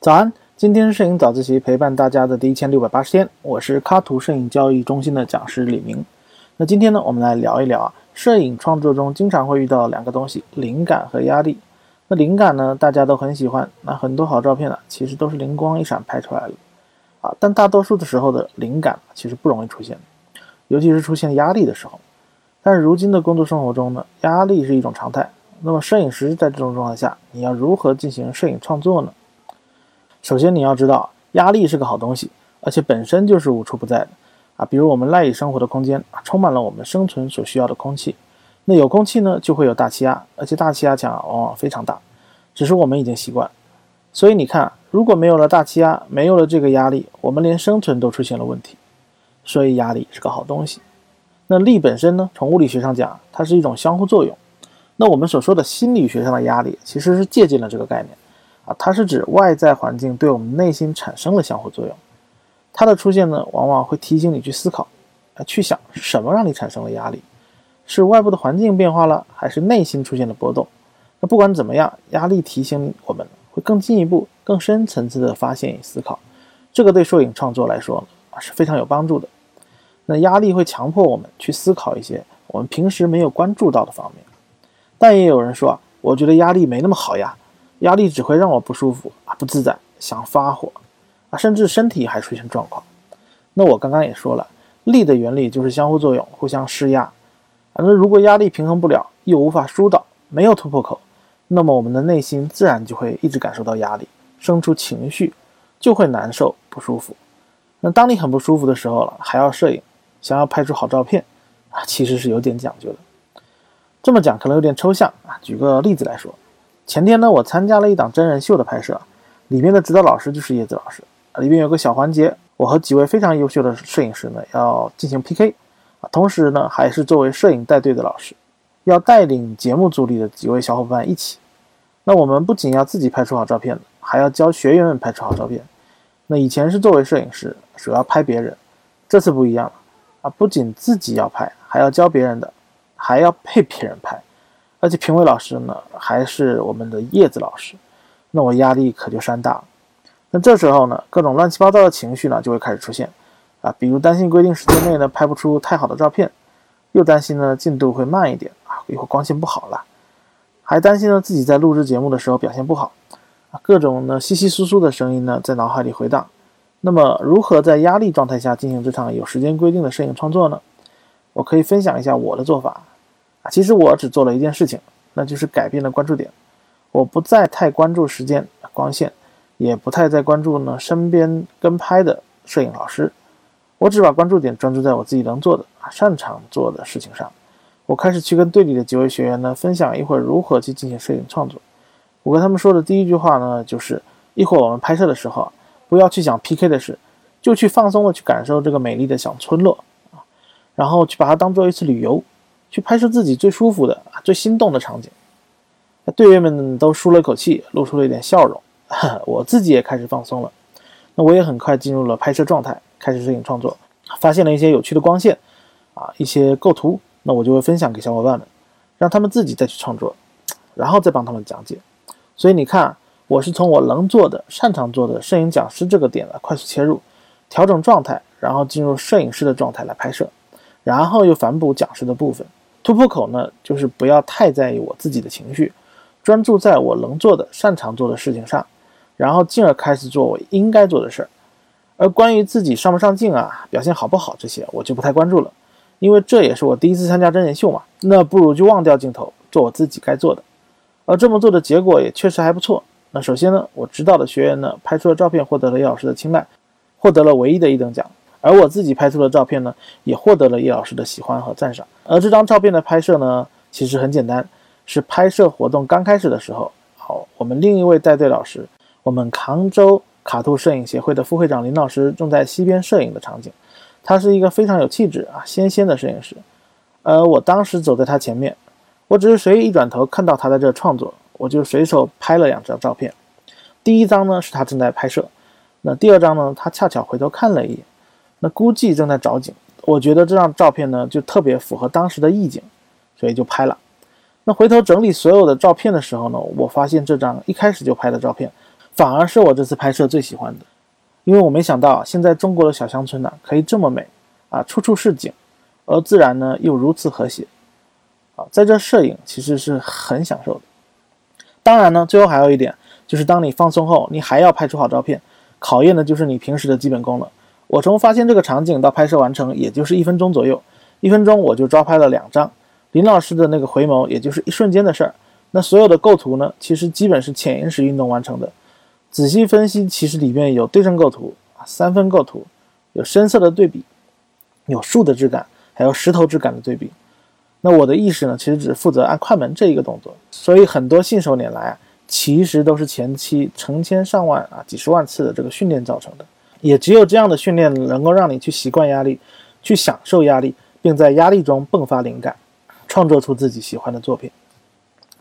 早安，今天摄影早自习陪伴大家的第一千六百八十天，我是卡图摄影交易中心的讲师李明。那今天呢，我们来聊一聊啊，摄影创作中经常会遇到两个东西，灵感和压力。那灵感呢，大家都很喜欢，那很多好照片呢，其实都是灵光一闪拍出来的啊。但大多数的时候的灵感其实不容易出现，尤其是出现压力的时候。但是如今的工作生活中呢，压力是一种常态。那么摄影师在这种状态下，你要如何进行摄影创作呢？首先，你要知道，压力是个好东西，而且本身就是无处不在的啊。比如我们赖以生活的空间，充满了我们生存所需要的空气。那有空气呢，就会有大气压，而且大气压强往往非常大，只是我们已经习惯。所以你看，如果没有了大气压，没有了这个压力，我们连生存都出现了问题。所以压力是个好东西。那力本身呢，从物理学上讲，它是一种相互作用。那我们所说的心理学上的压力，其实是借鉴了这个概念。啊，它是指外在环境对我们内心产生了相互作用，它的出现呢，往往会提醒你去思考，啊，去想什么让你产生了压力，是外部的环境变化了，还是内心出现了波动？那不管怎么样，压力提醒我们会更进一步、更深层次的发现与思考，这个对摄影创作来说啊是非常有帮助的。那压力会强迫我们去思考一些我们平时没有关注到的方面，但也有人说，我觉得压力没那么好呀。压力只会让我不舒服啊，不自在，想发火啊，甚至身体还出现状况。那我刚刚也说了，力的原理就是相互作用，互相施压。啊，那如果压力平衡不了，又无法疏导，没有突破口，那么我们的内心自然就会一直感受到压力，生出情绪，就会难受不舒服。那当你很不舒服的时候了，还要摄影，想要拍出好照片啊，其实是有点讲究的。这么讲可能有点抽象啊，举个例子来说。前天呢，我参加了一档真人秀的拍摄，里面的指导老师就是叶子老师。里面有个小环节，我和几位非常优秀的摄影师呢要进行 PK，啊，同时呢还是作为摄影带队的老师，要带领节目组里的几位小伙伴一起。那我们不仅要自己拍出好照片，还要教学员们拍出好照片。那以前是作为摄影师，主要拍别人，这次不一样了，啊，不仅自己要拍，还要教别人的，还要配别人拍。而且评委老师呢，还是我们的叶子老师，那我压力可就山大了。那这时候呢，各种乱七八糟的情绪呢就会开始出现，啊，比如担心规定时间内呢拍不出太好的照片，又担心呢进度会慢一点啊，一会儿光线不好了，还担心呢自己在录制节目的时候表现不好，啊，各种呢稀稀疏疏的声音呢在脑海里回荡。那么，如何在压力状态下进行这场有时间规定的摄影创作呢？我可以分享一下我的做法。其实我只做了一件事情，那就是改变了关注点。我不再太关注时间、光线，也不太再关注呢身边跟拍的摄影老师。我只把关注点专注在我自己能做的、擅长做的事情上。我开始去跟队里的几位学员呢分享一会儿如何去进行摄影创作。我跟他们说的第一句话呢，就是一会儿我们拍摄的时候，不要去想 PK 的事，就去放松的去感受这个美丽的小村落啊，然后去把它当做一次旅游。去拍摄自己最舒服的、最心动的场景，那队员们都舒了口气，露出了一点笑容。我自己也开始放松了。那我也很快进入了拍摄状态，开始摄影创作。发现了一些有趣的光线，啊，一些构图，那我就会分享给小伙伴们，让他们自己再去创作，然后再帮他们讲解。所以你看，我是从我能做的、擅长做的摄影讲师这个点来快速切入，调整状态，然后进入摄影师的状态来拍摄，然后又反哺讲师的部分。突破口呢，就是不要太在意我自己的情绪，专注在我能做的、擅长做的事情上，然后进而开始做我应该做的事儿。而关于自己上不上镜啊、表现好不好这些，我就不太关注了，因为这也是我第一次参加真人秀嘛。那不如就忘掉镜头，做我自己该做的。而这么做的结果也确实还不错。那首先呢，我指导的学员呢，拍出的照片获得了叶老师的青睐，获得了唯一的一等奖。而我自己拍出的照片呢，也获得了叶老师的喜欢和赞赏。而这张照片的拍摄呢，其实很简单，是拍摄活动刚开始的时候，好，我们另一位带队老师，我们杭州卡兔摄影协会的副会长林老师正在西边摄影的场景。他是一个非常有气质啊、纤纤的摄影师。呃我当时走在他前面，我只是随意一转头看到他在这创作，我就随手拍了两张照片。第一张呢是他正在拍摄，那第二张呢，他恰巧回头看了一眼。那估计正在找景，我觉得这张照片呢就特别符合当时的意境，所以就拍了。那回头整理所有的照片的时候呢，我发现这张一开始就拍的照片，反而是我这次拍摄最喜欢的，因为我没想到现在中国的小乡村呢可以这么美啊，处处是景，而自然呢又如此和谐啊，在这摄影其实是很享受的。当然呢，最后还有一点，就是当你放松后，你还要拍出好照片，考验的就是你平时的基本功了。我从发现这个场景到拍摄完成，也就是一分钟左右，一分钟我就抓拍了两张。林老师的那个回眸，也就是一瞬间的事儿。那所有的构图呢，其实基本是潜意识运动完成的。仔细分析，其实里面有对称构图啊，三分构图，有深色的对比，有树的质感，还有石头质感的对比。那我的意识呢，其实只负责按快门这一个动作。所以很多信手拈来啊，其实都是前期成千上万啊、几十万次的这个训练造成的。也只有这样的训练，能够让你去习惯压力，去享受压力，并在压力中迸发灵感。创作出自己喜欢的作品。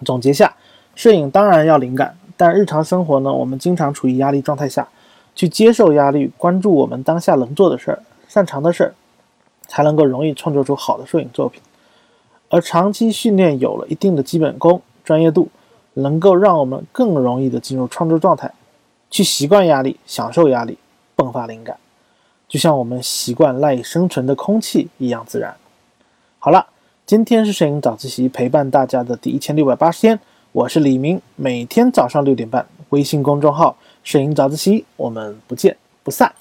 总结下，摄影当然要灵感，但日常生活呢，我们经常处于压力状态下，去接受压力，关注我们当下能做的事儿、擅长的事儿，才能够容易创作出好的摄影作品。而长期训练有了一定的基本功、专业度，能够让我们更容易的进入创作状态，去习惯压力、享受压力、迸发灵感，就像我们习惯赖以生存的空气一样自然。好了。今天是摄影早自习陪伴大家的第一千六百八十天，我是李明，每天早上六点半，微信公众号“摄影早自习”，我们不见不散。